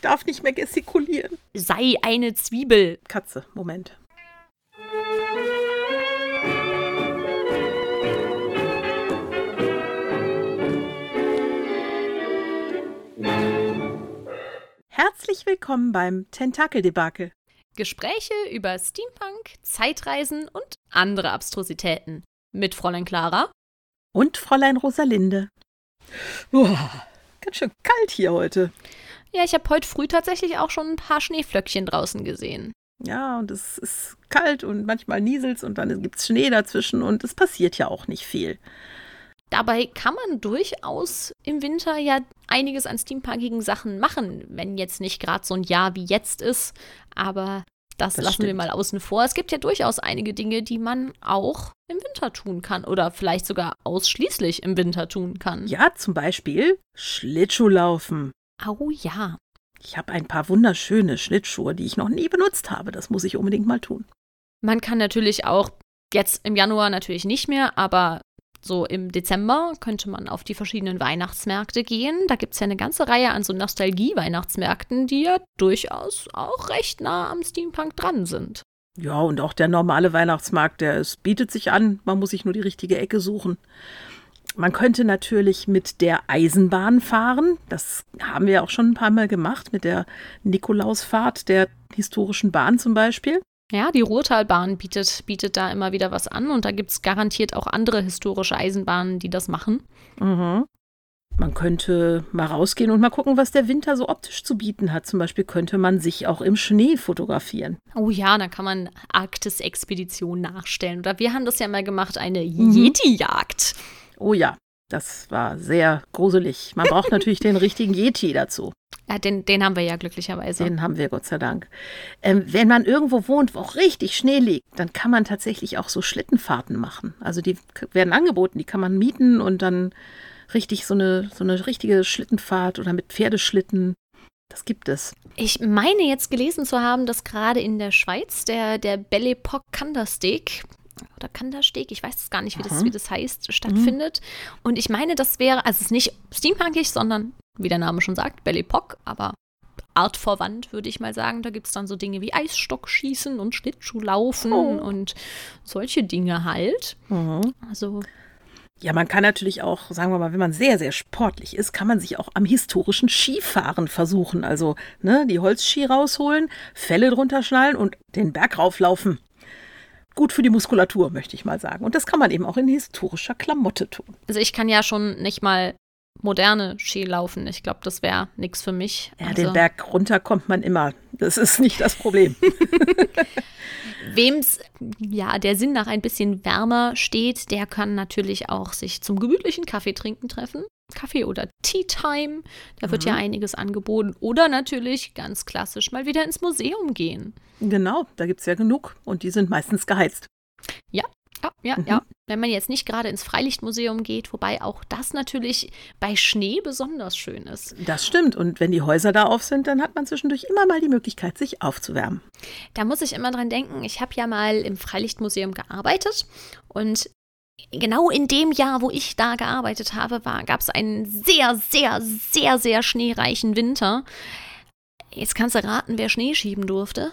Ich darf nicht mehr gestikulieren. Sei eine Zwiebel. Katze, Moment. Herzlich willkommen beim Tentakeldebakel. Gespräche über Steampunk, Zeitreisen und andere Abstrusitäten. Mit Fräulein Clara Und Fräulein Rosalinde. Uah, ganz schön kalt hier heute. Ja, ich habe heute früh tatsächlich auch schon ein paar Schneeflöckchen draußen gesehen. Ja, und es ist kalt und manchmal nieselt's und dann gibt's Schnee dazwischen und es passiert ja auch nicht viel. Dabei kann man durchaus im Winter ja einiges an steampunkigen Sachen machen, wenn jetzt nicht gerade so ein Jahr wie jetzt ist. Aber das, Das lassen wir stimmt. mal außen vor. Es gibt ja durchaus einige Dinge, die man auch im Winter tun kann oder vielleicht sogar ausschließlich im Winter tun kann. Ja, zum Beispiel Schlittschuhlaufen. Au ja. Ich habe ein paar wunderschöne Schlittschuhe, die ich noch nie benutzt habe. Das muss ich unbedingt mal tun. Man kann natürlich auch jetzt im Januar natürlich nicht mehr, aber so im Dezember könnte man auf die verschiedenen Weihnachtsmärkte gehen. Da gibt es ja eine ganze Reihe an so Nostalgie-Weihnachtsmärkten, die ja durchaus auch recht nah am Steampunk dran sind. Ja, und auch der normale Weihnachtsmarkt, der es bietet sich an. Man muss sich nur die richtige Ecke suchen. Man könnte natürlich mit der Eisenbahn fahren. Das haben wir auch schon ein paar Mal gemacht, mit der Nikolausfahrt der historischen Bahn zum Beispiel. Ja, die Ruhrtalbahn bietet, bietet da immer wieder was an und da gibt es garantiert auch andere historische Eisenbahnen, die das machen. Mhm. Man könnte mal rausgehen und mal gucken, was der Winter so optisch zu bieten hat. Zum Beispiel könnte man sich auch im Schnee fotografieren. Oh ja, da kann man Arktis-Expedition nachstellen. Oder wir haben das ja mal gemacht, eine Mhm. Yeti-Jagd. Oh ja, das war sehr gruselig. Man braucht natürlich den richtigen Yeti dazu. Ja, den, den haben wir ja glücklicherweise. Den haben wir, Gott sei Dank. Ähm, wenn man irgendwo wohnt, wo auch richtig Schnee liegt, dann kann man tatsächlich auch so Schlittenfahrten machen. Also die werden angeboten, die kann man mieten und dann richtig so eine, so eine richtige Schlittenfahrt oder mit Pferdeschlitten. Das gibt es. Ich meine jetzt gelesen zu haben, dass gerade in der Schweiz der, der Belle Epoque Kandersteg oder Kandersteg, ich weiß es gar nicht, wie das, wie das heißt, stattfindet. Und ich meine, das wäre, also es ist nicht steampunkig, sondern, wie der Name schon sagt, Belle Epoque, aber artverwandt, würde ich mal sagen. Da gibt es dann so Dinge wie Eisstockschießen und Schlittschuhlaufen Oh. und solche Dinge halt. Also, Ja, man kann natürlich auch, sagen wir mal, wenn man sehr, sehr sportlich ist, kann man sich auch am historischen Skifahren versuchen. Also ne, die Holzski rausholen, Felle drunter schnallen und den Berg rauflaufen. Gut für die Muskulatur, möchte ich mal sagen. Und das kann man eben auch in historischer Klamotte tun. also ich kann ja schon nicht mal moderne Ski laufen. Ich glaube, das wäre nichts für mich. Ja, also, den Berg runter kommt man immer. Das ist nicht das Problem. Wem's ja der Sinn nach ein bisschen wärmer steht, der kann natürlich auch sich zum gemütlichen Kaffee trinken treffen. Kaffee oder Tea Time, da wird ja einiges angeboten. Oder natürlich ganz klassisch mal wieder ins Museum gehen. genau, da gibt es ja genug und die sind meistens geheizt. Ja, ja, Mhm. ja. Wenn man jetzt nicht gerade ins Freilichtmuseum geht, wobei auch das natürlich bei Schnee besonders schön ist. Das stimmt. Und wenn die Häuser da auf sind, dann hat man zwischendurch immer mal die Möglichkeit, sich aufzuwärmen. Da muss ich immer dran denken, ich habe ja mal im Freilichtmuseum gearbeitet und genau in dem Jahr, wo ich da gearbeitet habe, gab es einen sehr, sehr, sehr, sehr schneereichen Winter. Jetzt kannst du raten, wer Schnee schieben durfte.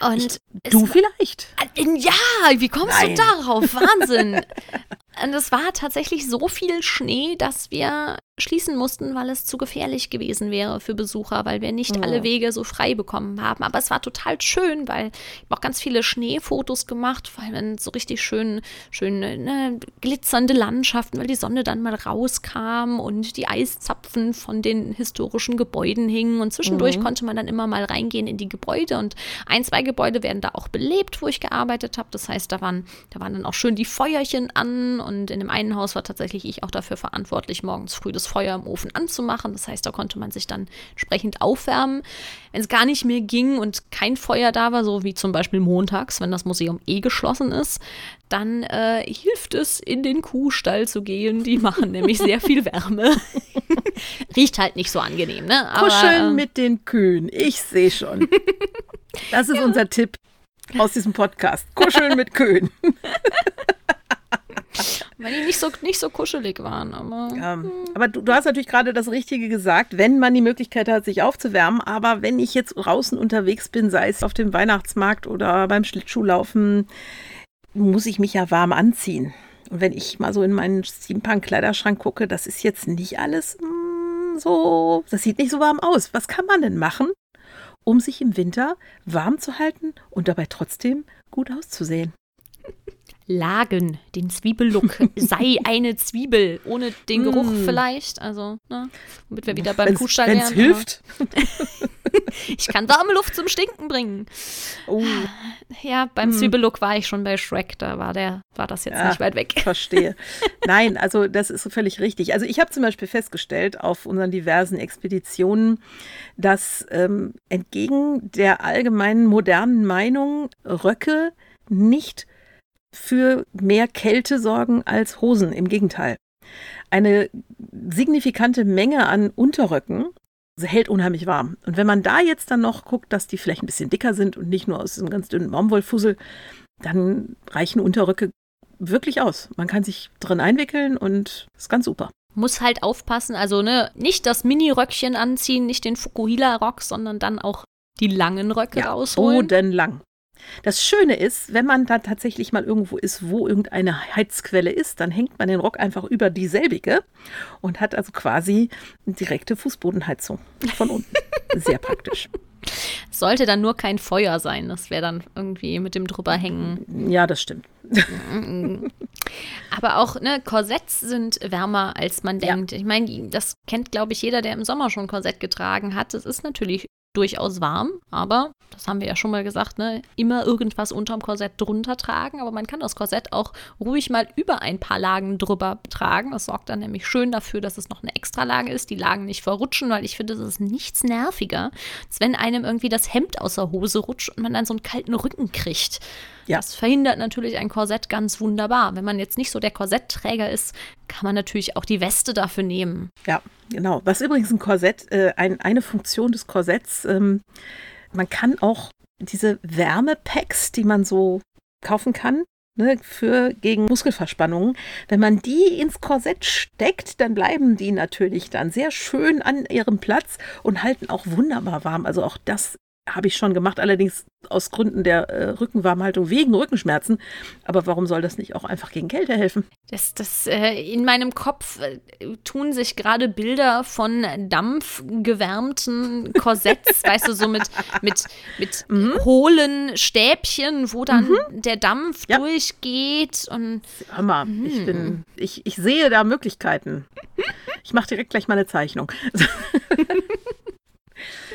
Und es Du vielleicht. ja, wie kommst Nein. du darauf? Wahnsinn. Und es war tatsächlich so viel Schnee, dass wir schließen mussten, weil es zu gefährlich gewesen wäre für Besucher, weil wir nicht Oh. alle Wege so frei bekommen haben. Aber es war total schön, weil ich habe auch ganz viele Schneefotos gemacht, weil man so richtig schön, schön ne, glitzernde Landschaften, weil die Sonne dann mal rauskam und die Eiszapfen von den historischen Gebäuden hingen. Und zwischendurch Mhm. konnte man dann immer mal reingehen in die Gebäude. Und ein, zwei Gebäude werden da auch belebt, wo ich gearbeitet habe. Das heißt, da waren, da waren dann auch schön die Feuerchen an. Und in dem einen Haus war tatsächlich ich auch dafür verantwortlich, morgens früh das Feuer im Ofen anzumachen. Das heißt, da konnte man sich dann entsprechend aufwärmen. Wenn es gar nicht mehr ging und kein Feuer da war, so wie zum Beispiel montags, wenn das Museum eh geschlossen ist, dann äh, hilft es, in den Kuhstall zu gehen. Die machen nämlich sehr viel Wärme. Riecht halt nicht so angenehm, ne? Aber, Kuscheln ähm, mit den Kühen. Ich sehe schon. Das ist unser Tipp aus diesem Podcast. Kuscheln mit Kühen. Weil die nicht so, nicht so kuschelig waren. Aber, ja, hm. aber du, du, hast natürlich gerade das Richtige gesagt, wenn man die Möglichkeit hat, sich aufzuwärmen. Aber wenn ich jetzt draußen unterwegs bin, sei es auf dem Weihnachtsmarkt oder beim Schlittschuhlaufen, muss ich mich ja warm anziehen. Und wenn ich mal so in meinen Steampunk-Kleiderschrank gucke, das ist jetzt nicht alles mh, hm, so, das sieht nicht so warm aus. Was kann man denn machen, um sich im Winter warm zu halten und dabei trotzdem gut auszusehen? Lagen, den Zwiebellook. Sei eine Zwiebel, ohne den Geruch mm. vielleicht. Also, ne, womit wir wieder beim wenn's, Kuhstall wären. Wenn hilft. ich kann warme Luft zum Stinken bringen. Oh. Ja, beim hm. Zwiebellook war ich schon bei Shrek, da war der, war das jetzt ja, nicht weit weg. Verstehe. Nein, also das ist völlig richtig. Also ich habe zum Beispiel festgestellt auf unseren diversen Expeditionen, dass ähm, entgegen der allgemeinen modernen Meinung Röcke nicht für mehr Kälte sorgen als Hosen. Im Gegenteil. Eine signifikante Menge an Unterröcken hält unheimlich warm. Und wenn man da jetzt dann noch guckt, dass die vielleicht ein bisschen dicker sind und nicht nur aus diesem ganz dünnen Baumwollfussel, dann reichen Unterröcke wirklich aus. Man kann sich drin einwickeln und ist ganz super. Muss halt aufpassen, also ne, nicht das Mini-Röckchen anziehen, nicht den Fukuhila-Rock, sondern dann auch die langen Röcke ja, rausholen. lang. Das Schöne ist, wenn man da tatsächlich mal irgendwo ist, wo irgendeine Heizquelle ist, dann hängt man den Rock einfach über dieselbige und hat also quasi eine direkte Fußbodenheizung von unten. Sehr praktisch. Sollte dann nur kein Feuer sein, das wäre dann irgendwie mit dem drüber hängen. Ja, das stimmt. Aber auch ne, Korsetts sind wärmer, als man denkt. Ja. Ich meine, das kennt, glaube ich, jeder, der im Sommer schon Korsett getragen hat. Es ist natürlich durchaus warm, aber das haben wir ja schon mal gesagt, ne, immer irgendwas unterm Korsett drunter tragen, aber man kann das Korsett auch ruhig mal über ein paar Lagen drüber tragen. Das sorgt dann nämlich schön dafür, dass es noch eine Extralage ist, die Lagen nicht verrutschen, weil ich finde, es ist nichts nerviger, als wenn einem irgendwie das Hemd aus der Hose rutscht und man dann so einen kalten Rücken kriegt. Ja. Das verhindert natürlich ein Korsett ganz wunderbar. Wenn man jetzt nicht so der Korsettträger ist, kann man natürlich auch die Weste dafür nehmen. Ja, genau. Was übrigens ein Korsett, äh, ein, eine Funktion des Korsetts, ähm, man kann auch diese Wärmepacks, die man so kaufen kann, ne, für gegen Muskelverspannungen. Wenn man die ins Korsett steckt, dann bleiben die natürlich dann sehr schön an ihrem Platz und halten auch wunderbar warm. Also auch das habe ich schon gemacht, allerdings aus Gründen der äh, Rückenwarmhaltung wegen Rückenschmerzen. Aber warum soll das nicht auch einfach gegen Kälte helfen? Das, das, äh, in meinem Kopf äh, tun sich gerade Bilder von dampfgewärmten Korsetts, weißt du, so mit, mit, mit mhm. hohlen Stäbchen, wo dann mhm. der Dampf ja. durchgeht. Und, Hör mal, mhm. ich, bin, ich, ich sehe da Möglichkeiten. Ich mache direkt gleich mal eine Zeichnung.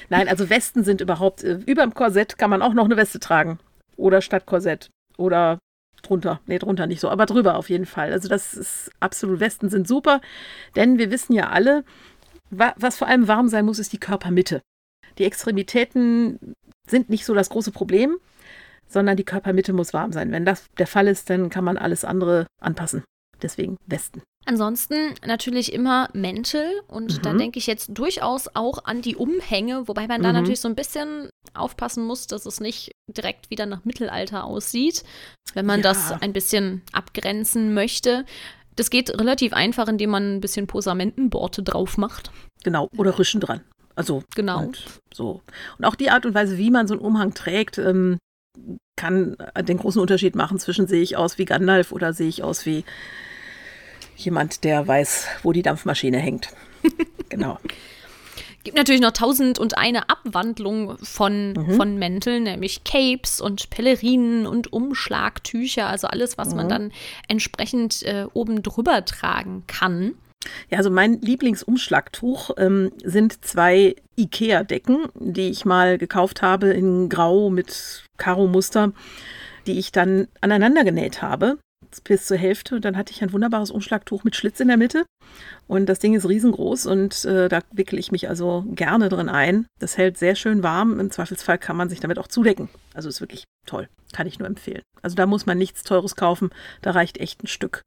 Nein, also Westen sind überhaupt, äh, über dem Korsett kann man auch noch eine Weste tragen. Oder statt Korsett. Oder drunter. Nee, drunter nicht so, aber drüber auf jeden Fall. Also das ist absolut, Westen sind super, denn wir wissen ja alle, was vor allem warm sein muss, ist die Körpermitte. Die Extremitäten sind nicht so das große Problem, sondern die Körpermitte muss warm sein. Wenn das der Fall ist, dann kann man alles andere anpassen. Deswegen Westen. Ansonsten natürlich immer Mäntel und mhm. da denke ich jetzt durchaus auch an die Umhänge, wobei man mhm. da natürlich so ein bisschen aufpassen muss, dass es nicht direkt wieder nach Mittelalter aussieht, wenn man ja. das ein bisschen abgrenzen möchte. Das geht relativ einfach, indem man ein bisschen Posamentenborte drauf macht. Genau, oder Rüschen dran. Also genau. Und so. Und auch die Art und Weise, wie man so einen Umhang trägt, ähm, kann den großen Unterschied machen zwischen sehe ich aus wie Gandalf oder sehe ich aus wie jemand, der weiß, wo die Dampfmaschine hängt. genau. Gibt natürlich noch tausend und eine Abwandlung von, mhm. von Mänteln, nämlich Capes und Pellerinen und Umschlagtücher, also alles, was mhm. man dann entsprechend äh, oben drüber tragen kann. Ja, also mein Lieblingsumschlagtuch ähm, sind zwei IKEA-Decken, die ich mal gekauft habe in Grau mit Karo-Muster, die ich dann aneinander genäht habe bis zur Hälfte. Und dann hatte ich ein wunderbares Umschlagtuch mit Schlitz in der Mitte. Und das Ding ist riesengroß und äh, da wickle ich mich also gerne drin ein. Das hält sehr schön warm. Im Zweifelsfall kann man sich damit auch zudecken. Also ist wirklich toll. Kann ich nur empfehlen. Also da muss man nichts Teures kaufen. Da reicht echt ein Stück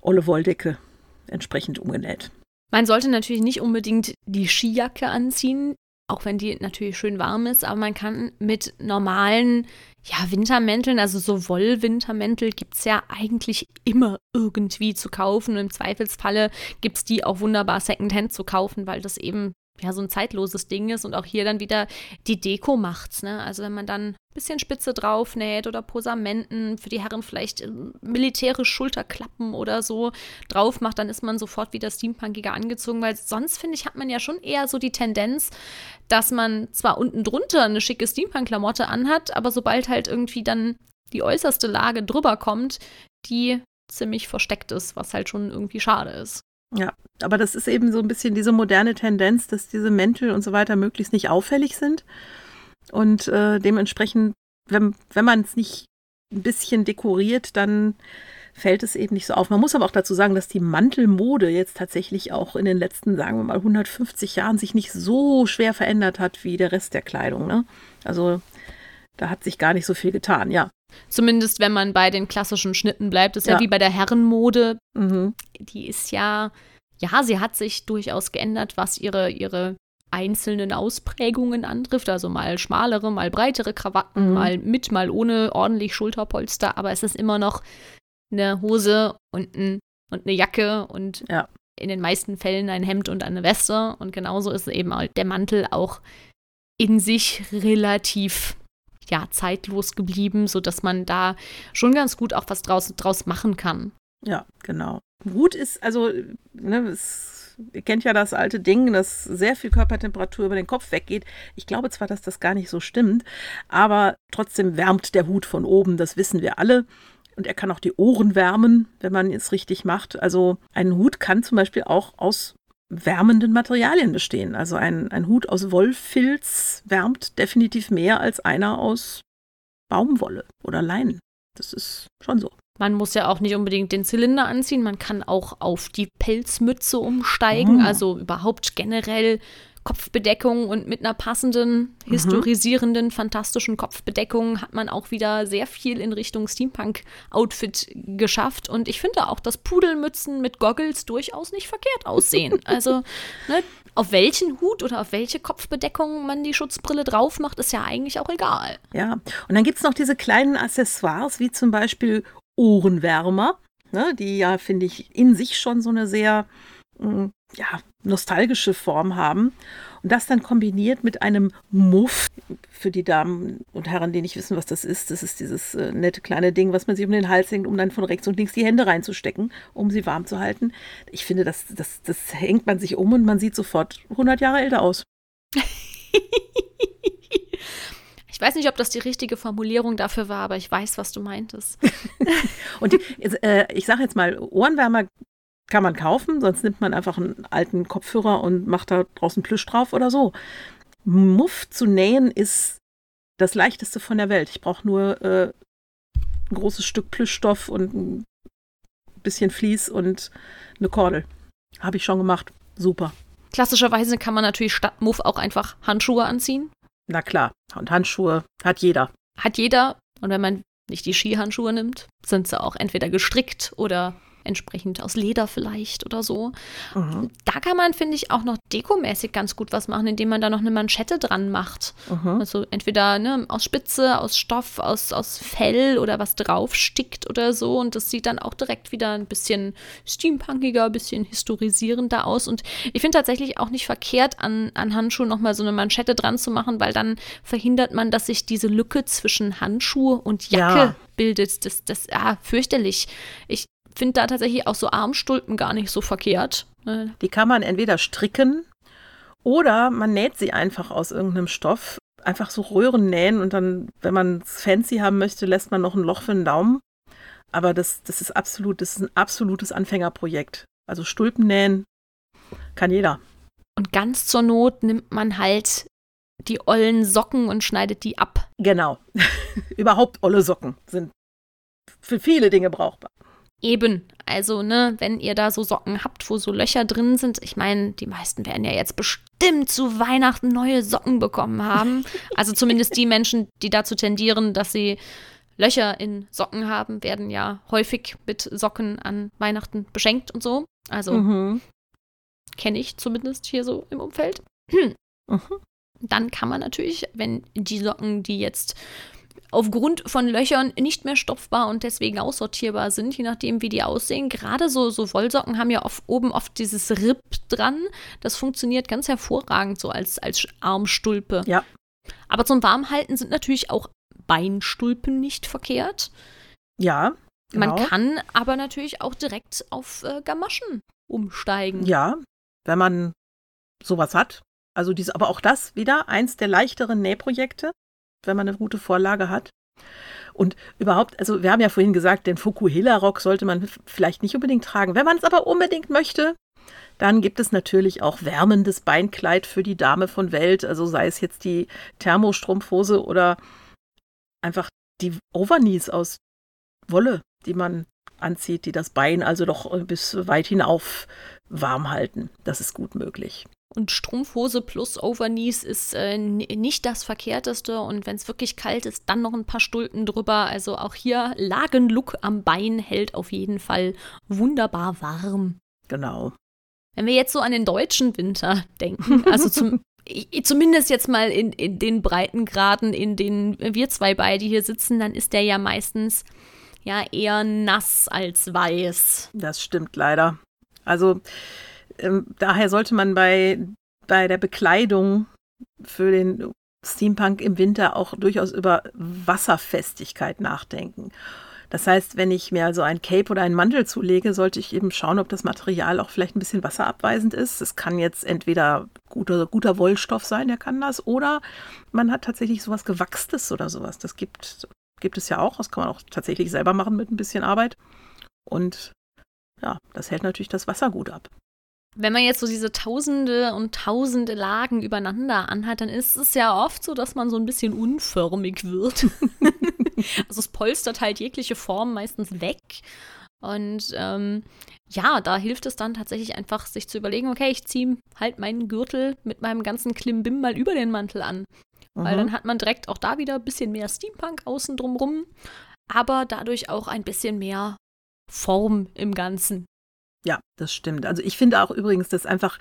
olle Wolldecke entsprechend umgenäht. Man sollte natürlich nicht unbedingt die Skijacke anziehen, auch wenn die natürlich schön warm ist, aber man kann mit normalen ja, Wintermänteln, also so Wollwintermäntel gibt es ja eigentlich immer irgendwie zu kaufen. Und im Zweifelsfalle gibt es die auch wunderbar Secondhand zu kaufen, weil das eben ja so ein zeitloses Ding ist und auch hier dann wieder die Deko macht's, ne? Also wenn man dann ein bisschen Spitze drauf näht oder Posamenten, für die Herren vielleicht äh, militärisch Schulterklappen oder so drauf macht, dann ist man sofort wieder steampunkiger angezogen, weil sonst finde ich, hat man ja schon eher so die Tendenz, dass man zwar unten drunter eine schicke Steampunk-Klamotte anhat, aber sobald halt irgendwie dann die äußerste Lage drüber kommt, die ziemlich versteckt ist, was halt schon irgendwie schade ist. Ja, aber das ist eben so ein bisschen diese moderne Tendenz, dass diese Mäntel und so weiter möglichst nicht auffällig sind. Und äh, dementsprechend, wenn, wenn man es nicht ein bisschen dekoriert, dann fällt es eben nicht so auf. Man muss aber auch dazu sagen, dass die Mantelmode jetzt tatsächlich auch in den letzten, sagen wir mal, 150 Jahren sich nicht so schwer verändert hat wie der Rest der Kleidung. Ne? Also da hat sich gar nicht so viel getan, ja. Zumindest wenn man bei den klassischen Schnitten bleibt. Das ist ja, ja wie bei der Herrenmode. Mhm. Die ist ja, ja, sie hat sich durchaus geändert, was ihre, ihre einzelnen Ausprägungen antrifft. Also mal schmalere, mal breitere Krawatten, mhm. mal mit, mal ohne ordentlich Schulterpolster. Aber es ist immer noch eine Hose und, ein, und eine Jacke und ja. in den meisten Fällen ein Hemd und eine Weste. Und genauso ist eben der Mantel auch in sich relativ ja, zeitlos geblieben, sodass man da schon ganz gut auch was draus, draus machen kann. Ja, genau. Gut ist, also, ne, es, ihr kennt ja das alte Ding, dass sehr viel Körpertemperatur über den Kopf weggeht. Ich glaube zwar, dass das gar nicht so stimmt, aber trotzdem wärmt der Hut von oben, das wissen wir alle. Und er kann auch die Ohren wärmen, wenn man es richtig macht. Also ein Hut kann zum Beispiel auch aus wärmenden Materialien bestehen. Also ein, ein Hut aus Wollfilz wärmt definitiv mehr als einer aus Baumwolle oder Leinen. Das ist schon so. Man muss ja auch nicht unbedingt den Zylinder anziehen, man kann auch auf die Pelzmütze umsteigen, oh. also überhaupt generell Kopfbedeckung und mit einer passenden, mhm. historisierenden, fantastischen Kopfbedeckung hat man auch wieder sehr viel in Richtung Steampunk-Outfit geschafft. Und ich finde auch, dass Pudelmützen mit Goggles durchaus nicht verkehrt aussehen. Also, ne, auf welchen Hut oder auf welche Kopfbedeckung man die Schutzbrille drauf macht, ist ja eigentlich auch egal. Ja, und dann gibt es noch diese kleinen Accessoires, wie zum Beispiel Ohrenwärmer, ne, die ja, finde ich, in sich schon so eine sehr ja, nostalgische Form haben. Und das dann kombiniert mit einem Muff für die Damen und Herren, die nicht wissen, was das ist. Das ist dieses äh, nette kleine Ding, was man sich um den Hals hängt, um dann von rechts und links die Hände reinzustecken, um sie warm zu halten. Ich finde, das, das, das hängt man sich um und man sieht sofort 100 Jahre älter aus. Ich weiß nicht, ob das die richtige Formulierung dafür war, aber ich weiß, was du meintest. und die, äh, ich sage jetzt mal, Ohrenwärmer kann man kaufen, sonst nimmt man einfach einen alten Kopfhörer und macht da draußen Plüsch drauf oder so. Muff zu nähen ist das leichteste von der Welt. Ich brauche nur äh, ein großes Stück Plüschstoff und ein bisschen Vlies und eine Kordel. Habe ich schon gemacht. Super. Klassischerweise kann man natürlich statt Muff auch einfach Handschuhe anziehen. Na klar. Und Handschuhe hat jeder. Hat jeder. Und wenn man nicht die Skihandschuhe nimmt, sind sie auch entweder gestrickt oder entsprechend aus Leder vielleicht oder so. Mhm. Da kann man, finde ich, auch noch dekomäßig ganz gut was machen, indem man da noch eine Manschette dran macht. Mhm. Also entweder ne, aus Spitze, aus Stoff, aus, aus Fell oder was draufstickt oder so. Und das sieht dann auch direkt wieder ein bisschen steampunkiger, ein bisschen historisierender aus. Und ich finde tatsächlich auch nicht verkehrt, an, an Handschuhen nochmal so eine Manschette dran zu machen, weil dann verhindert man, dass sich diese Lücke zwischen Handschuhe und Jacke ja. bildet. Das, das, ah, fürchterlich. Ich finde da tatsächlich auch so Armstulpen gar nicht so verkehrt. Ne? Die kann man entweder stricken oder man näht sie einfach aus irgendeinem Stoff. Einfach so Röhren nähen und dann, wenn man es fancy haben möchte, lässt man noch ein Loch für den Daumen. Aber das, das ist absolut, das ist ein absolutes Anfängerprojekt. Also Stulpen nähen kann jeder. Und ganz zur Not nimmt man halt die ollen Socken und schneidet die ab. Genau. Überhaupt olle Socken sind für viele Dinge brauchbar. Eben, also, ne, wenn ihr da so Socken habt, wo so Löcher drin sind, ich meine, die meisten werden ja jetzt bestimmt zu Weihnachten neue Socken bekommen haben. Also zumindest die Menschen, die dazu tendieren, dass sie Löcher in Socken haben, werden ja häufig mit Socken an Weihnachten beschenkt und so. Also mhm. kenne ich zumindest hier so im Umfeld. Mhm. Dann kann man natürlich, wenn die Socken, die jetzt aufgrund von Löchern nicht mehr stopfbar und deswegen aussortierbar sind, je nachdem, wie die aussehen. Gerade so, so Wollsocken haben ja oft, oben oft dieses Ripp dran. Das funktioniert ganz hervorragend so als, als Armstulpe. Ja. Aber zum Warmhalten sind natürlich auch Beinstulpen nicht verkehrt. Ja. Genau. Man kann aber natürlich auch direkt auf äh, Gamaschen umsteigen. Ja, wenn man sowas hat. Also dies, aber auch das wieder eins der leichteren Nähprojekte wenn man eine gute Vorlage hat. Und überhaupt, also wir haben ja vorhin gesagt, den Fukuhila-Rock sollte man vielleicht nicht unbedingt tragen. Wenn man es aber unbedingt möchte, dann gibt es natürlich auch wärmendes Beinkleid für die Dame von Welt. Also sei es jetzt die Thermostrumpfhose oder einfach die Overknees aus Wolle, die man anzieht, die das Bein also doch bis weit hinauf warm halten. Das ist gut möglich. Und Strumpfhose plus Overknees ist äh, nicht das Verkehrteste. Und wenn es wirklich kalt ist, dann noch ein paar Stulpen drüber. Also auch hier Lagenlook am Bein hält auf jeden Fall wunderbar warm. Genau. Wenn wir jetzt so an den deutschen Winter denken, also zum, zumindest jetzt mal in, in den Breitengraden, in denen wir zwei beide hier sitzen, dann ist der ja meistens ja eher nass als weiß. Das stimmt leider. Also ähm, daher sollte man bei, bei der Bekleidung für den Steampunk im Winter auch durchaus über Wasserfestigkeit nachdenken. Das heißt, wenn ich mir also ein Cape oder einen Mantel zulege, sollte ich eben schauen, ob das Material auch vielleicht ein bisschen wasserabweisend ist. Es kann jetzt entweder guter, guter Wollstoff sein, der kann das, oder man hat tatsächlich sowas Gewachstes oder sowas. Das gibt, gibt es ja auch. Das kann man auch tatsächlich selber machen mit ein bisschen Arbeit. Und ja, das hält natürlich das Wasser gut ab wenn man jetzt so diese tausende und tausende Lagen übereinander anhat, dann ist es ja oft so, dass man so ein bisschen unförmig wird. also es polstert halt jegliche Form meistens weg. Und ähm, ja, da hilft es dann tatsächlich einfach, sich zu überlegen, okay, ich ziehe halt meinen Gürtel mit meinem ganzen Klimbim mal über den Mantel an. Mhm. Weil dann hat man direkt auch da wieder ein bisschen mehr Steampunk außen drumrum, aber dadurch auch ein bisschen mehr Form im Ganzen. Ja, das stimmt. Also ich finde auch übrigens, dass einfach,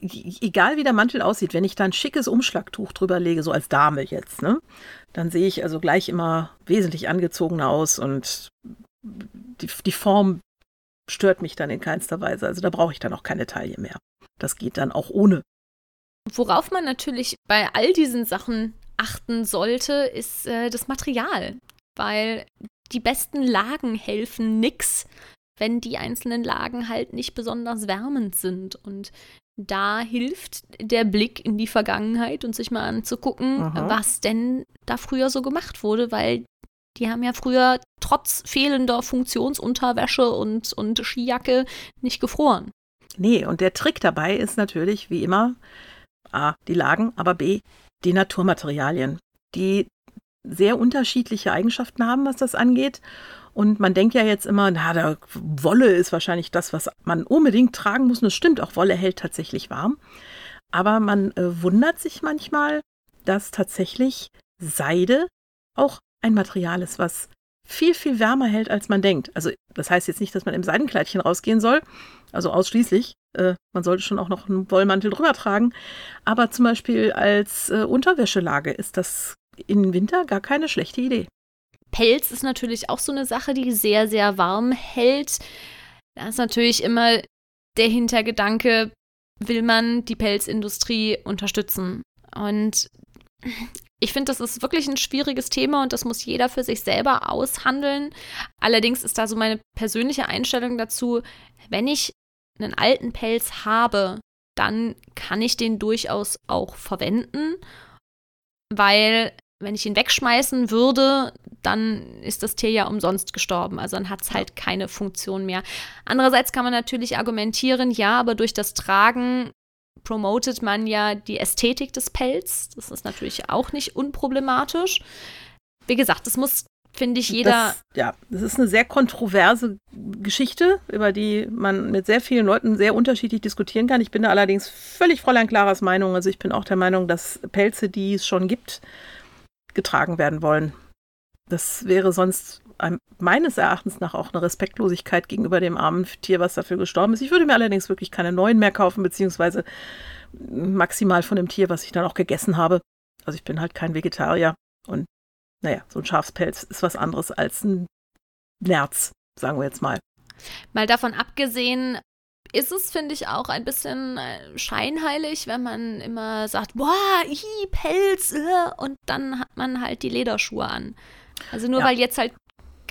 egal wie der Mantel aussieht, wenn ich da ein schickes Umschlagtuch drüber lege, so als Dame jetzt, ne, dann sehe ich also gleich immer wesentlich angezogener aus und die, die Form stört mich dann in keinster Weise. Also da brauche ich dann auch keine Taille mehr. Das geht dann auch ohne. Worauf man natürlich bei all diesen Sachen achten sollte, ist äh, das Material. Weil die besten Lagen helfen nix, wenn die einzelnen Lagen halt nicht besonders wärmend sind. Und da hilft der Blick in die Vergangenheit und sich mal anzugucken, Aha. was denn da früher so gemacht wurde, weil die haben ja früher trotz fehlender Funktionsunterwäsche und, und Skijacke nicht gefroren. Nee, und der Trick dabei ist natürlich, wie immer, A, die Lagen, aber B, die Naturmaterialien, die sehr unterschiedliche Eigenschaften haben, was das angeht. Und man denkt ja jetzt immer, na, der Wolle ist wahrscheinlich das, was man unbedingt tragen muss. Und es stimmt, auch Wolle hält tatsächlich warm. Aber man äh, wundert sich manchmal, dass tatsächlich Seide auch ein Material ist, was viel, viel wärmer hält, als man denkt. Also das heißt jetzt nicht, dass man im Seidenkleidchen rausgehen soll, also ausschließlich. Äh, man sollte schon auch noch einen Wollmantel drüber tragen. Aber zum Beispiel als äh, Unterwäschelage ist das im Winter gar keine schlechte Idee. Pelz ist natürlich auch so eine Sache, die sehr, sehr warm hält. Da ist natürlich immer der Hintergedanke, will man die Pelzindustrie unterstützen? Und ich finde, das ist wirklich ein schwieriges Thema und das muss jeder für sich selber aushandeln. Allerdings ist da so meine persönliche Einstellung dazu, wenn ich einen alten Pelz habe, dann kann ich den durchaus auch verwenden, weil wenn ich ihn wegschmeißen würde, dann ist das Tier ja umsonst gestorben. Also dann hat es halt keine Funktion mehr. Andererseits kann man natürlich argumentieren, ja, aber durch das Tragen promotet man ja die Ästhetik des Pelz. Das ist natürlich auch nicht unproblematisch. Wie gesagt, das muss, finde ich, jeder. Das, ja, das ist eine sehr kontroverse Geschichte, über die man mit sehr vielen Leuten sehr unterschiedlich diskutieren kann. Ich bin da allerdings völlig Fräulein Klaras Meinung. Also ich bin auch der Meinung, dass Pelze, die es schon gibt, getragen werden wollen. Das wäre sonst meines Erachtens nach auch eine Respektlosigkeit gegenüber dem armen Tier, was dafür gestorben ist. Ich würde mir allerdings wirklich keine neuen mehr kaufen, beziehungsweise maximal von dem Tier, was ich dann auch gegessen habe. Also ich bin halt kein Vegetarier und naja, so ein Schafspelz ist was anderes als ein Nerz, sagen wir jetzt mal. Mal davon abgesehen, ist es, finde ich, auch ein bisschen äh, scheinheilig, wenn man immer sagt, boah, i, Pelz, äh, und dann hat man halt die Lederschuhe an. Also nur ja. weil jetzt halt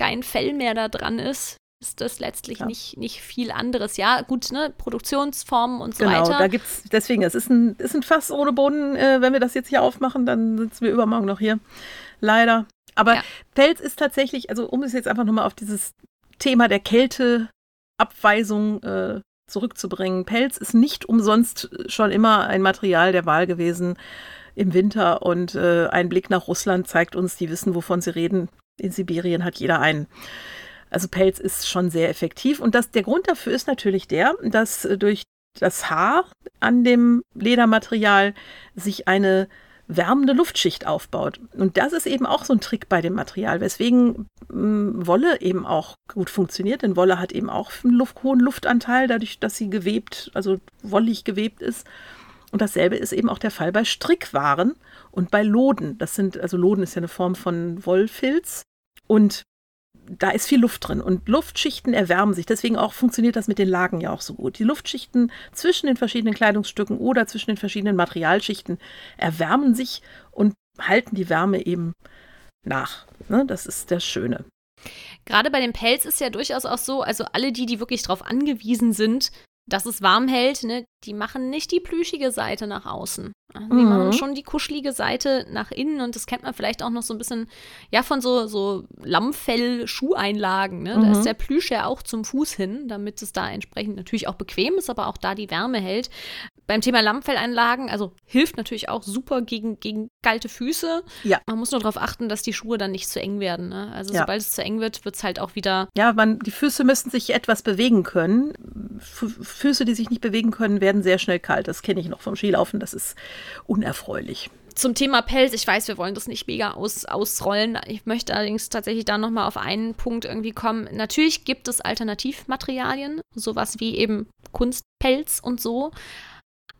kein Fell mehr da dran ist, ist das letztlich ja. nicht, nicht viel anderes. Ja, gut, ne, Produktionsformen und so genau, weiter. Genau, da gibt es, deswegen, es ist ein, ist ein Fass ohne Boden. Äh, wenn wir das jetzt hier aufmachen, dann sitzen wir übermorgen noch hier. Leider. Aber ja. Pelz ist tatsächlich, also um es jetzt einfach nochmal auf dieses Thema der Kälteabweisung äh, zurückzubringen. Pelz ist nicht umsonst schon immer ein Material der Wahl gewesen im Winter und äh, ein Blick nach Russland zeigt uns, die wissen, wovon sie reden. In Sibirien hat jeder einen. Also Pelz ist schon sehr effektiv. Und das, der Grund dafür ist natürlich der, dass äh, durch das Haar an dem Ledermaterial sich eine wärmende Luftschicht aufbaut. Und das ist eben auch so ein Trick bei dem Material, weswegen mh, Wolle eben auch gut funktioniert, denn Wolle hat eben auch einen Luft, hohen Luftanteil, dadurch, dass sie gewebt, also wollig gewebt ist. Und dasselbe ist eben auch der Fall bei Strickwaren und bei Loden. Das sind, also Loden ist ja eine Form von Wollfilz. Und da ist viel Luft drin und Luftschichten erwärmen sich. Deswegen auch funktioniert das mit den Lagen ja auch so gut. Die Luftschichten zwischen den verschiedenen Kleidungsstücken oder zwischen den verschiedenen Materialschichten erwärmen sich und halten die Wärme eben nach. Ne? Das ist das Schöne. Gerade bei dem Pelz ist ja durchaus auch so, also alle die, die wirklich darauf angewiesen sind, dass es warm hält, ne, die machen nicht die plüschige Seite nach außen. Die mhm. machen schon die kuschelige Seite nach innen und das kennt man vielleicht auch noch so ein bisschen, ja, von so, so Lammfell-Schuheinlagen. Ne? Mhm. Da ist mhm. der Plüsch ja auch zum Fuß hin, damit es da entsprechend natürlich auch bequem ist, aber auch da die Wärme hält. Beim Thema Lammfelleinlagen, also hilft natürlich auch super gegen, gegen kalte Füße. Ja. Man muss nur darauf achten, dass die Schuhe dann nicht zu eng werden. Ne? Also ja. sobald es zu eng wird, wird es halt auch wieder. Ja, man, die Füße müssen sich etwas bewegen können. Füße, die sich nicht bewegen können, werden sehr schnell kalt. Das kenne ich noch vom Skilaufen. Das ist unerfreulich. Zum Thema Pelz, ich weiß, wir wollen das nicht mega aus, ausrollen. Ich möchte allerdings tatsächlich da nochmal auf einen Punkt irgendwie kommen. Natürlich gibt es Alternativmaterialien, sowas wie eben Kunstpelz und so.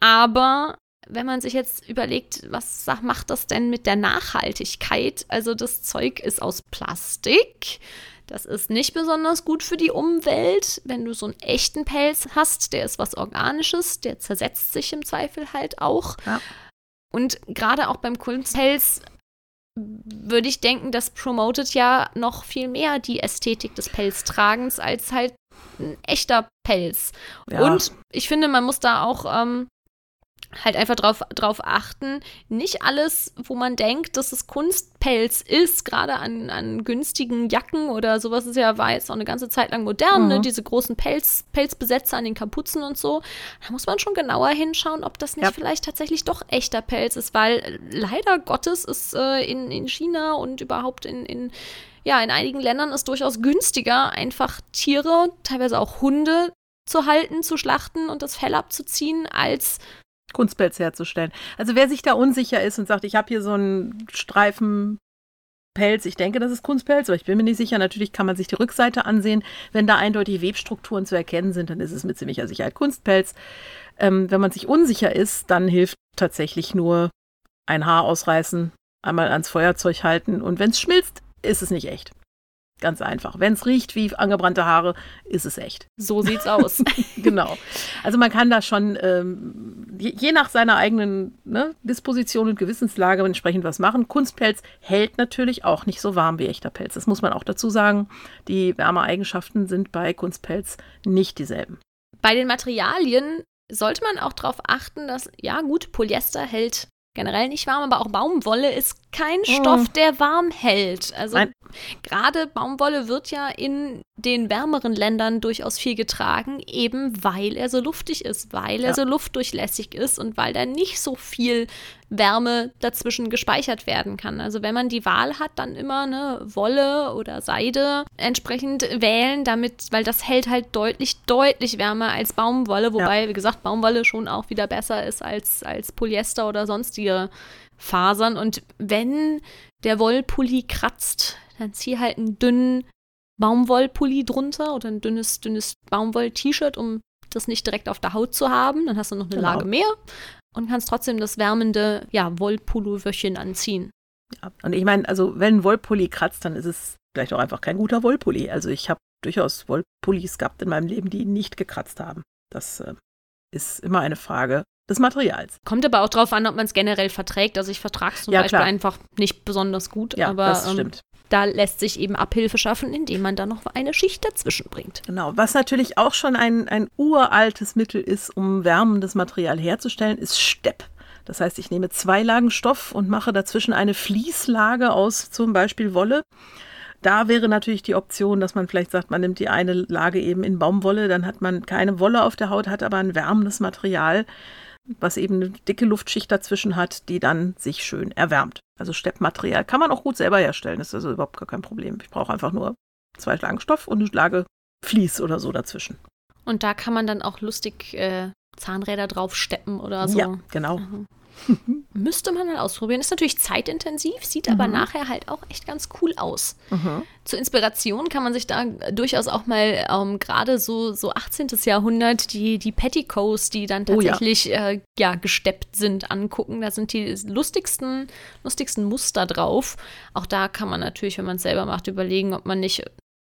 Aber wenn man sich jetzt überlegt, was macht das denn mit der Nachhaltigkeit? Also das Zeug ist aus Plastik. Das ist nicht besonders gut für die Umwelt. Wenn du so einen echten Pelz hast, der ist was Organisches, der zersetzt sich im Zweifel halt auch. Ja. Und gerade auch beim Kunstpelz würde ich denken, das promotet ja noch viel mehr die Ästhetik des Pelztragens als halt ein echter Pelz. Ja. Und ich finde, man muss da auch ähm, halt einfach drauf, drauf achten, nicht alles, wo man denkt, dass es Kunstpelz ist, gerade an, an günstigen Jacken oder sowas ist ja, war jetzt auch eine ganze Zeit lang modern, ne? mhm. ne? diese großen Pelz, Pelzbesetzer an den Kapuzen und so. Da muss man schon genauer hinschauen, ob das nicht ja. vielleicht tatsächlich doch echter Pelz ist, weil leider Gottes ist äh, in, in China und überhaupt in, in ja, in einigen Ländern ist durchaus günstiger, einfach Tiere, teilweise auch Hunde zu halten, zu schlachten und das Fell abzuziehen, als Kunstpelz herzustellen. Also wer sich da unsicher ist und sagt, ich habe hier so einen Streifen Pelz, ich denke, das ist Kunstpelz, aber ich bin mir nicht sicher. Natürlich kann man sich die Rückseite ansehen. Wenn da eindeutig Webstrukturen zu erkennen sind, dann ist es mit ziemlicher Sicherheit Kunstpelz. Ähm, wenn man sich unsicher ist, dann hilft tatsächlich nur ein Haar ausreißen, einmal ans Feuerzeug halten und wenn es schmilzt, ist es nicht echt. Ganz einfach. Wenn es riecht wie angebrannte Haare, ist es echt. So sieht's aus. genau. Also man kann da schon ähm, je, nach seiner eigenen ne, Disposition und Gewissenslage entsprechend was machen. Kunstpelz hält natürlich auch nicht so warm wie echter Pelz. Das muss man auch dazu sagen. Die Wärmeeigenschaften sind bei Kunstpelz nicht dieselben. Bei den Materialien sollte man auch darauf achten, dass, ja gut, Polyester hält generell nicht warm, aber auch Baumwolle ist kein oh. Stoff, der warm hält. Also gerade Baumwolle wird ja in den wärmeren Ländern durchaus viel getragen, eben weil er so luftig ist, weil er so luftdurchlässig ist und weil da nicht so viel Wärme dazwischen gespeichert werden kann. Also wenn man die Wahl hat, dann immer eine Wolle oder Seide entsprechend wählen, damit, weil das hält halt deutlich, deutlich wärmer als Baumwolle, wobei, ja. wie gesagt, Baumwolle schon auch wieder besser ist als, als Polyester oder sonstige Fasern. Und wenn der Wollpulli kratzt, dann zieh halt einen dünnen Baumwollpulli drunter oder ein dünnes, dünnes Baumwoll-T-Shirt, um das nicht direkt auf der Haut zu haben. Dann hast du noch eine genau. Lage mehr. und kannst trotzdem das wärmende, ja, Wollpulloverchen anziehen. Ja, und ich meine, also wenn ein Wollpulli kratzt, dann ist es vielleicht auch einfach kein guter Wollpulli. Also ich habe durchaus Wollpullis gehabt in meinem Leben, die nicht gekratzt haben. Das äh, ist immer eine Frage des Materials. Kommt aber auch drauf an, ob man es generell verträgt. Also ich vertrage es zum ja, Beispiel klar. einfach nicht besonders gut. Ja, aber, das ähm, stimmt. Ähm, da lässt sich eben Abhilfe schaffen, indem man da noch eine Schicht dazwischen bringt. Genau. Was natürlich auch schon ein, ein uraltes Mittel ist, um wärmendes Material herzustellen, ist Stepp. Das heißt, ich nehme zwei Lagen Stoff und mache dazwischen eine Fließlage aus zum Beispiel Wolle. Da wäre natürlich die Option, dass man vielleicht sagt, man nimmt die eine Lage eben in Baumwolle, dann hat man keine Wolle auf der Haut, hat aber ein wärmendes Material, was eben eine dicke Luftschicht dazwischen hat, die dann sich schön erwärmt. Also Steppmaterial kann man auch gut selber herstellen, das ist also überhaupt gar kein Problem. Ich brauche einfach nur zwei Lagen Stoff und eine Lage Vlies oder so dazwischen. Und da kann man dann auch lustig äh, Zahnräder drauf steppen oder so. Ja, genau. Mhm. Müsste man mal ausprobieren. Ist natürlich zeitintensiv, sieht mhm. aber nachher halt auch echt ganz cool aus. Mhm. Zur Inspiration kann man sich da durchaus auch mal ähm, gerade so, so 18. Jahrhundert die, die Petticoats, die dann tatsächlich oh, ja. Äh, ja, gesteppt sind, angucken. Da sind die lustigsten, lustigsten Muster drauf. Auch da kann man natürlich, wenn man es selber macht, überlegen, ob man nicht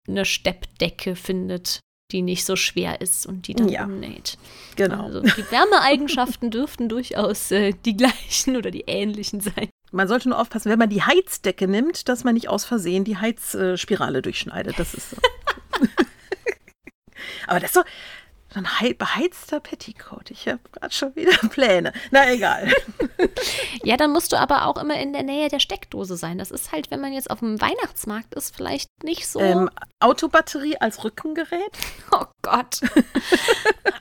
eine Steppdecke findet, die nicht so schwer ist und die dann ja. umnäht. Genau. Also die Wärmeeigenschaften dürften durchaus äh, die gleichen oder die ähnlichen sein. Man sollte nur aufpassen, wenn man die Heizdecke nimmt, dass man nicht aus Versehen die Heizspirale durchschneidet. Das ist so. Aber das ist so, ein beheizter Petticoat. Ich habe gerade schon wieder Pläne. Na egal. ja, dann musst du aber auch immer in der Nähe der Steckdose sein. Das ist halt, wenn man jetzt auf dem Weihnachtsmarkt ist, vielleicht nicht so. Ähm, Autobatterie als Rückengerät? Oh Gott.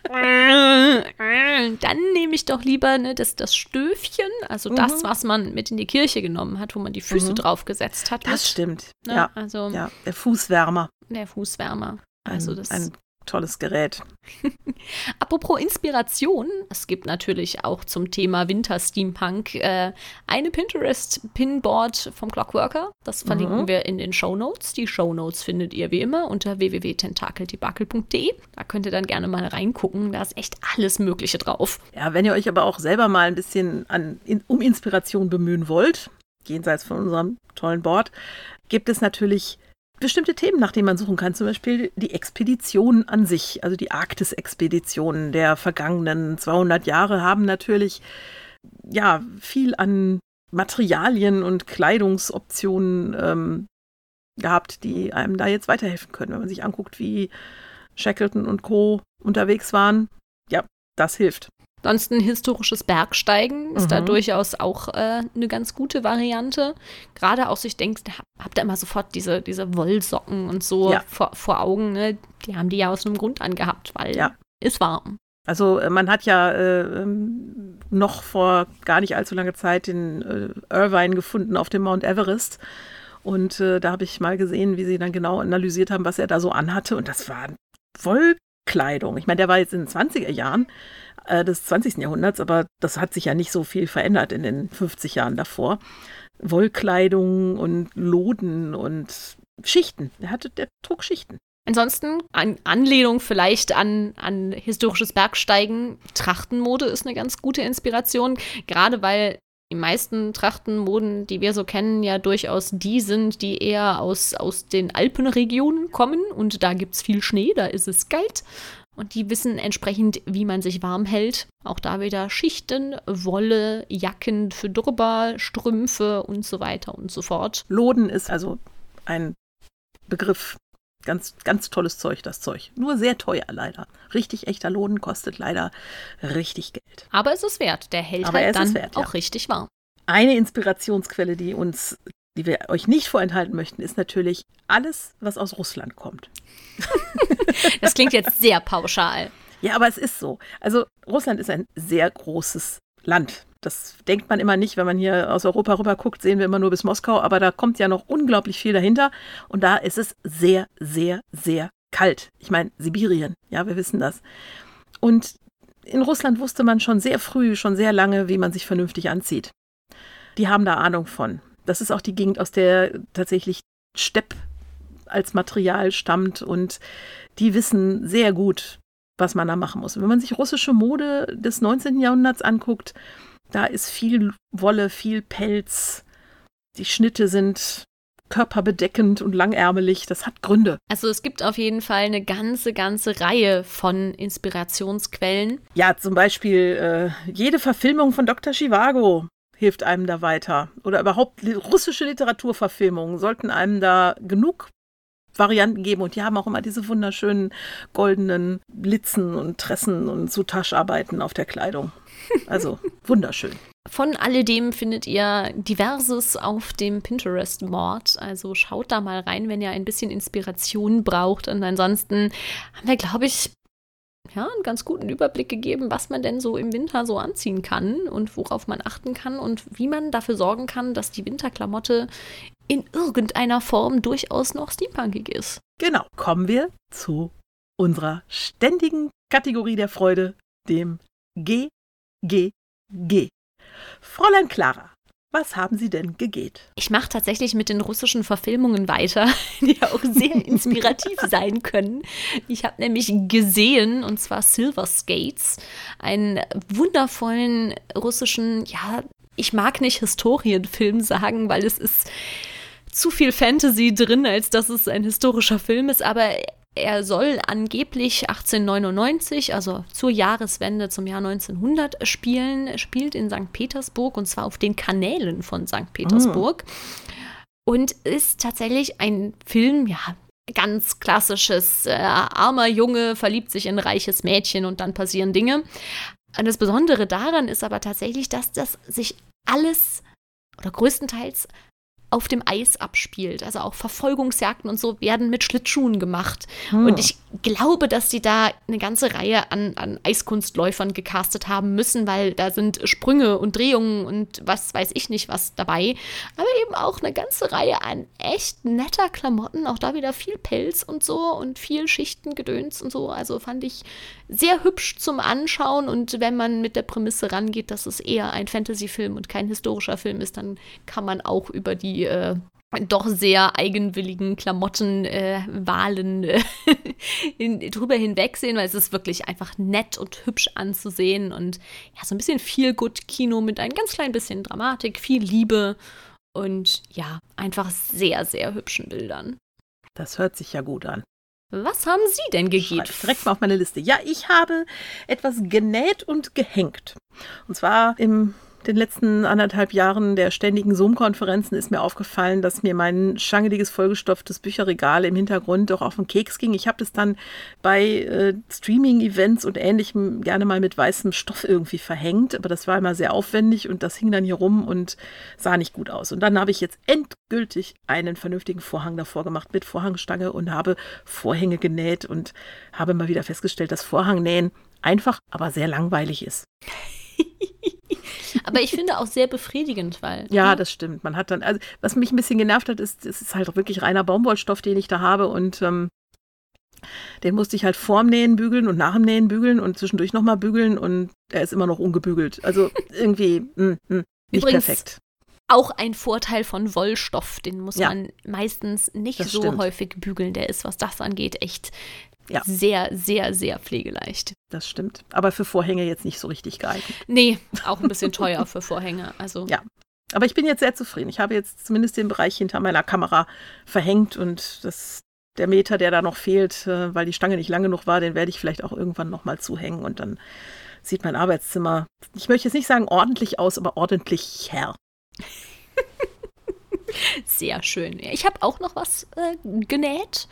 dann nehme ich doch lieber ne, das, das Stöfchen, also mhm. das, was man mit in die Kirche genommen hat, wo man die Füße mhm. draufgesetzt hat. Das mit. stimmt. Ne? Ja. Also, ja, der Fußwärmer. Der Fußwärmer. Also das ein tolles Gerät. Apropos Inspiration, es gibt natürlich auch zum Thema Winter-Steampunk äh, eine Pinterest-Pinboard vom Clockworker. Das verlinken mhm. wir in den Show Notes. Die Show Notes findet ihr wie immer unter www.tentakeldebakel.de. Da könnt ihr dann gerne mal reingucken. Da ist echt alles Mögliche drauf. Ja, wenn ihr euch aber auch selber mal ein bisschen an, in, um Inspiration bemühen wollt, jenseits von unserem tollen Board, gibt es natürlich bestimmte Themen, nach denen man suchen kann. Zum Beispiel die Expedition an sich, also die Arktis-Expeditionen der vergangenen 200 Jahre haben natürlich ja viel an Materialien und Kleidungsoptionen ähm, gehabt, die einem da jetzt weiterhelfen können. Wenn man sich anguckt, wie Shackleton und Co. unterwegs waren, ja, das hilft. Ansonsten historisches Bergsteigen ist mhm. da durchaus auch äh, eine ganz gute Variante. Gerade auch, ich denke, habt ihr immer sofort diese, diese Wollsocken und so ja. vor, vor Augen. Ne? Die haben die ja aus einem Grund angehabt, weil ja. ist warm. Also äh, man hat ja äh, ähm, noch vor gar nicht allzu langer Zeit den äh, Irvine gefunden auf dem Mount Everest. Und äh, da habe ich mal gesehen, wie sie dann genau analysiert haben, was er da so anhatte. Und das war Wollkleidung. Ich meine, der war jetzt in den 20er Jahren äh, des 20. Jahrhunderts, aber das hat sich ja nicht so viel verändert in den 50 Jahren davor. Wollkleidung und Loden und Schichten. Der hatte, der trug Schichten. Ansonsten, an Anlehnung vielleicht an, an historisches Bergsteigen, Trachtenmode ist eine ganz gute Inspiration, gerade weil die meisten Trachtenmoden, die wir so kennen, ja durchaus die sind, die eher aus, aus den Alpenregionen kommen und da gibt es viel Schnee, da ist es kalt. Und die wissen entsprechend, wie man sich warm hält. Auch da wieder Schichten, Wolle, Jacken für drüber, Strümpfe und so weiter und so fort. Loden ist also ein Begriff. Ganz, ganz tolles Zeug, das Zeug. Nur sehr teuer leider. Richtig echter Loden kostet leider richtig Geld. Aber es ist wert. Der hält Aber halt dann wert, auch ja. richtig warm. Eine Inspirationsquelle, die uns die wir euch nicht vorenthalten möchten, ist natürlich alles, was aus Russland kommt. das klingt jetzt sehr pauschal. Ja, aber es ist so. Also Russland ist ein sehr großes Land. Das denkt man immer nicht, wenn man hier aus Europa rüber guckt, sehen wir immer nur bis Moskau, aber da kommt ja noch unglaublich viel dahinter und da ist es sehr, sehr, sehr kalt. Ich meine, Sibirien, ja, wir wissen das. Und in Russland wusste man schon sehr früh, schon sehr lange, wie man sich vernünftig anzieht. Die haben da Ahnung von. Das ist auch die Gegend, aus der tatsächlich Stepp als Material stammt und die wissen sehr gut, was man da machen muss. Wenn man sich russische Mode des 19. Jahrhunderts anguckt, da ist viel Wolle, viel Pelz. Die Schnitte sind körperbedeckend und langärmelig. Das hat Gründe. Also es gibt auf jeden Fall eine ganze, ganze Reihe von Inspirationsquellen. Ja, zum Beispiel äh, jede Verfilmung von Dr. Chivago hilft einem da weiter. Oder überhaupt russische Literaturverfilmungen sollten einem da genug Varianten geben. Und die haben auch immer diese wunderschönen goldenen Blitzen und Tressen und Soutache-Arbeiten auf der Kleidung. Also wunderschön. Von alledem findet ihr diverses auf dem Pinterest-Mord. Also schaut da mal rein, wenn ihr ein bisschen Inspiration braucht. Und ansonsten haben wir, glaube ich, ja, einen ganz guten Überblick gegeben, was man denn so im Winter so anziehen kann und worauf man achten kann und wie man dafür sorgen kann, dass die Winterklamotte in irgendeiner Form durchaus noch steampunkig ist. Genau, kommen wir zu unserer ständigen Kategorie der Freude, dem G, G, G. Fräulein Clara, was haben Sie denn gegeht? Ich mache tatsächlich mit den russischen Verfilmungen weiter, die auch sehr inspirativ sein können. Ich habe nämlich gesehen, und zwar Silver Skates, einen wundervollen russischen, ja, ich mag nicht Historienfilm sagen, weil es ist zu viel Fantasy drin, als dass es ein historischer Film ist, aber er soll angeblich 1899, also zur Jahreswende zum Jahr 1900 spielen, er spielt in St. Petersburg und zwar auf den Kanälen von St. Petersburg. Mhm. Und ist tatsächlich ein Film, ja, ganz klassisches, äh, armer Junge verliebt sich in ein reiches Mädchen und dann passieren Dinge. Und das Besondere daran ist aber tatsächlich, dass das sich alles oder größtenteils auf dem Eis abspielt. Also auch Verfolgungsjagden und so werden mit Schlittschuhen gemacht. Hm. Und ich glaube, dass sie da eine ganze Reihe an, an Eiskunstläufern gecastet haben müssen, weil da sind Sprünge und Drehungen und was weiß ich nicht was dabei. Aber eben auch eine ganze Reihe an echt netter Klamotten. Auch da wieder viel Pelz und so und viel Schichtengedöns und so. Also fand ich sehr hübsch zum Anschauen. Und wenn man mit der Prämisse rangeht, dass es eher ein Fantasy-Film und kein historischer Film ist, dann kann man auch über die äh, doch sehr eigenwilligen Klamottenwahlen äh, äh, drüber hinwegsehen, weil es ist wirklich einfach nett und hübsch anzusehen und ja, so ein bisschen viel gut Kino mit ein ganz klein bisschen Dramatik, viel Liebe und ja, einfach sehr, sehr hübschen Bildern. Das hört sich ja gut an. Was haben Sie denn gegeben? Direkt mal auf meine Liste. Ja, ich habe etwas genäht und gehängt. Und zwar im den letzten anderthalb Jahren der ständigen Zoom-Konferenzen ist mir aufgefallen, dass mir mein schangeliges, vollgestopftes Bücherregal im Hintergrund doch auf den Keks ging. Ich habe das dann bei äh, Streaming-Events und ähnlichem gerne mal mit weißem Stoff irgendwie verhängt, aber das war immer sehr aufwendig und das hing dann hier rum und sah nicht gut aus. Und dann habe ich jetzt endgültig einen vernünftigen Vorhang davor gemacht mit Vorhangstange und habe Vorhänge genäht und habe mal wieder festgestellt, dass Vorhangnähen einfach, aber sehr langweilig ist. Aber ich finde auch sehr befriedigend, weil. Ja, das stimmt. Man hat dann, also was mich ein bisschen genervt hat, ist, es ist halt auch wirklich reiner Baumwollstoff, den ich da habe und ähm, den musste ich halt vorm Nähen bügeln und nach dem Nähen bügeln und zwischendurch nochmal bügeln und er ist immer noch ungebügelt. Also irgendwie mh, hm, mh, hm, nicht Übrigens, perfekt. Auch ein Vorteil von Wollstoff, den muss ja, man meistens nicht so stimmt. häufig bügeln. Der ist, was das angeht, echt ja. sehr, sehr, sehr pflegeleicht. Das stimmt. Aber für Vorhänge jetzt nicht so richtig geeignet. Nee, auch ein bisschen teuer für Vorhänge. Also. Ja. Aber ich bin jetzt sehr zufrieden. Ich habe jetzt zumindest den Bereich hinter meiner Kamera verhängt und das, der Meter, der da noch fehlt, äh, weil die Stange nicht lang genug war, den werde ich vielleicht auch irgendwann nochmal zuhängen und dann sieht mein Arbeitszimmer, ich möchte jetzt nicht sagen ordentlich aus, aber ordentlich her. Sehr schön. Ich habe auch noch was äh, genäht.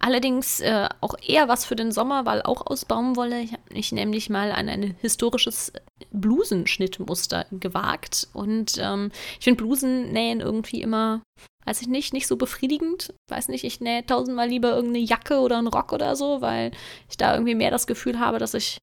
Allerdings äh, auch eher was für den Sommer, weil auch aus Baumwolle. Ich habe mich nämlich mal an ein historisches Blusenschnittmuster gewagt. Und ähm, ich finde Blusennähen irgendwie immer, weiß ich nicht, nicht so befriedigend. Weiß nicht, ich nähe tausendmal lieber irgendeine Jacke oder einen Rock oder so, weil ich da irgendwie mehr das Gefühl habe, dass ich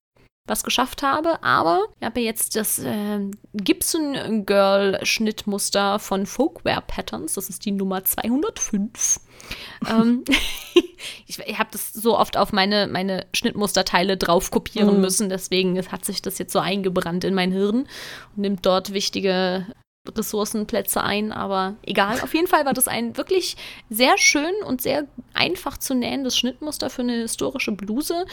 was geschafft habe, aber ich habe jetzt das äh, Gibson Girl Schnittmuster von Folkwear Patterns, das ist die Nummer 205. ähm, ich, ich habe das so oft auf meine, meine Schnittmusterteile drauf kopieren mhm. müssen, deswegen hat sich das jetzt so eingebrannt in mein Hirn und nimmt dort wichtige Ressourcenplätze ein, aber egal. Auf jeden Fall war das ein wirklich sehr schön und sehr einfach zu nähendes Schnittmuster für eine historische Bluse,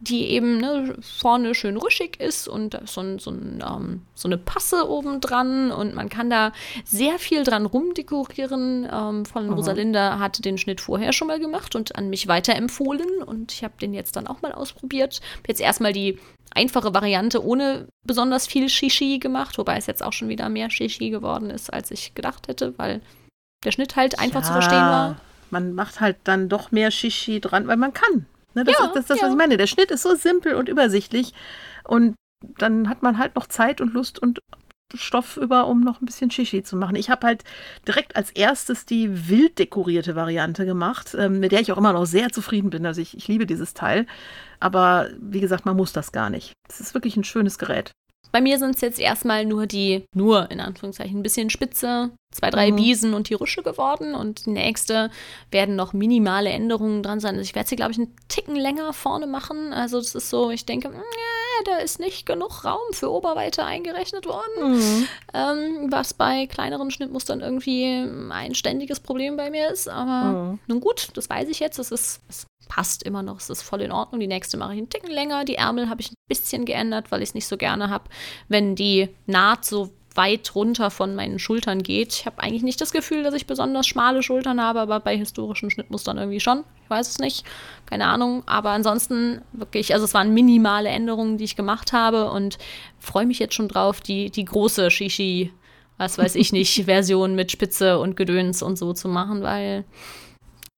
die eben ne, vorne schön rüschig ist und so, ein, so, ein, ähm, so eine Passe oben dran und man kann da sehr viel dran rumdekorieren. Ähm, von Rosalinda hatte den Schnitt vorher schon mal gemacht und an mich weiterempfohlen und ich habe den jetzt dann auch mal ausprobiert. Jetzt erstmal die einfache Variante ohne besonders viel Shishi gemacht, wobei es jetzt auch schon wieder mehr Shishi geworden ist, als ich gedacht hätte, weil der Schnitt halt einfach ja, zu verstehen war. Man macht halt dann doch mehr Shishi dran, weil man kann. Ne, das ja, ist das, das ja. was ich meine. Der Schnitt ist so simpel und übersichtlich und dann hat man halt noch Zeit und Lust und Stoff über, um noch ein bisschen Shishi zu machen. Ich habe halt direkt als erstes die wild dekorierte Variante gemacht, ähm, mit der ich auch immer noch sehr zufrieden bin. Also ich, ich liebe dieses Teil. Aber wie gesagt, man muss das gar nicht. Es ist wirklich ein schönes Gerät. Bei mir sind es jetzt erstmal nur die, nur in Anführungszeichen, ein bisschen spitze, zwei, drei mhm. Biesen und die Rusche geworden. Und die nächste werden noch minimale Änderungen dran sein. Also ich werde sie, glaube ich, einen Ticken länger vorne machen. Also das ist so, ich denke, ja, da ist nicht genug Raum für Oberweite eingerechnet worden. Mhm. Ähm, was bei kleineren Schnittmustern irgendwie ein ständiges Problem bei mir ist. Aber mhm. nun gut, das weiß ich jetzt. Es ist, es passt immer noch, es ist voll in Ordnung. Die nächste mache ich einen Ticken länger. Die Ärmel habe ich ein bisschen geändert, weil ich es nicht so gerne habe, wenn die Naht so weit runter von meinen Schultern geht. Ich habe eigentlich nicht das Gefühl, dass ich besonders schmale Schultern habe, aber bei historischen Schnittmustern irgendwie schon. Ich weiß es nicht, keine Ahnung. Aber ansonsten wirklich, also es waren minimale Änderungen, die ich gemacht habe und freue mich jetzt schon drauf, die, die große Shishi, was weiß ich nicht, Version mit Spitze und Gedöns und so zu machen, weil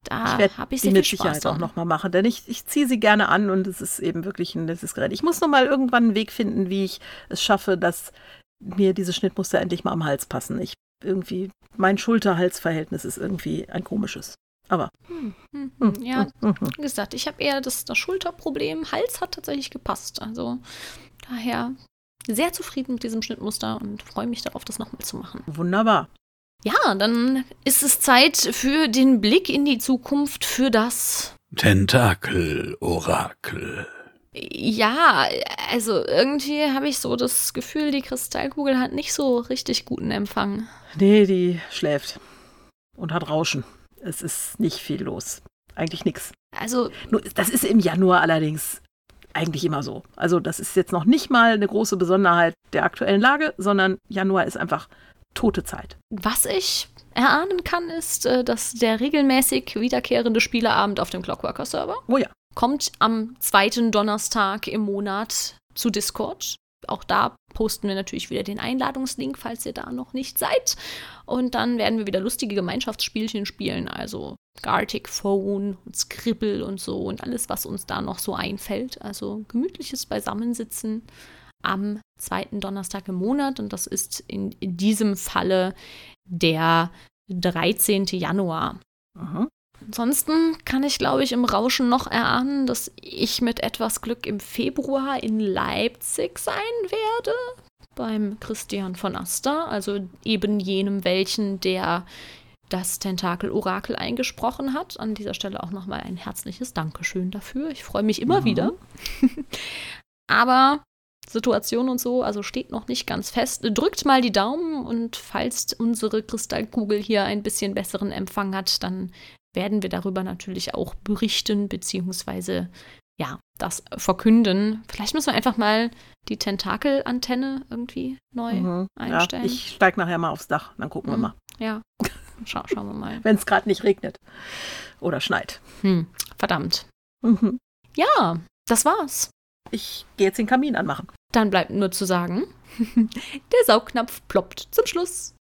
da habe ich sie mit Sicherheit auch nochmal machen, denn ich, ich ziehe sie gerne an und es ist eben wirklich ein nettes Gerät. Ich muss noch mal irgendwann einen Weg finden, wie ich es schaffe, dass mir diese Schnittmuster endlich mal am Hals passen. Ich irgendwie, mein Schulter-Hals-Verhältnis ist irgendwie ein komisches. Aber. Hm, hm, hm, hm ja, wie gesagt, ich habe eher das, das Schulterproblem. Hals hat tatsächlich gepasst. Also daher sehr zufrieden mit diesem Schnittmuster und freue mich darauf, das nochmal zu machen. Wunderbar. Ja, dann ist es Zeit für den Blick in die Zukunft für das Tentakel-Orakel. Ja, also irgendwie habe ich so das Gefühl, die Kristallkugel hat nicht so richtig guten Empfang. Nee, die schläft und hat Rauschen. Es ist nicht viel los. Eigentlich nichts. Also. Das ist im Januar allerdings eigentlich immer so. Also, das ist jetzt noch nicht mal eine große Besonderheit der aktuellen Lage, sondern Januar ist einfach tote Zeit. Was ich erahnen kann, ist, äh, dass der regelmäßig wiederkehrende Spieleabend auf dem Clockworker-Server oh ja. kommt am zweiten Donnerstag im Monat zu Discord. Auch da posten wir natürlich wieder den Einladungslink, falls ihr da noch nicht seid. Und dann werden wir wieder lustige Gemeinschaftsspielchen spielen, also Gartic Phone und Scribble und so und alles, was uns da noch so einfällt. Also gemütliches Beisammensitzen am zweiten Donnerstag im Monat und das ist in, in diesem Falle der 13. Januar. Aha. Ansonsten kann ich, glaube ich, im Rauschen noch erahnen, dass ich mit etwas Glück im Februar in Leipzig sein werde. Beim Christian von Aster, also eben jenem welchen, der das Tentakel-Orakel eingesprochen hat. An dieser Stelle auch nochmal ein herzliches Dankeschön dafür. Ich freue mich immer mhm. wieder. Aber Situation und so, also steht noch nicht ganz fest. Drückt mal die Daumen und falls unsere Kristallkugel hier ein bisschen besseren Empfang hat, dann werden wir darüber natürlich auch berichten, beziehungsweise ja, das verkünden. Vielleicht müssen wir einfach mal die Tentakelantenne irgendwie neu mhm. einstellen. Ja, ich steige nachher mal aufs Dach, dann gucken mhm. wir mal. Ja, Schau, schauen wir mal. Wenn es gerade nicht regnet oder schneit. Hm, verdammt. Mhm. Ja, das war's. Ich gehe jetzt den Kamin anmachen. Dann bleibt nur zu sagen, der Saugnapf ploppt zum Schluss.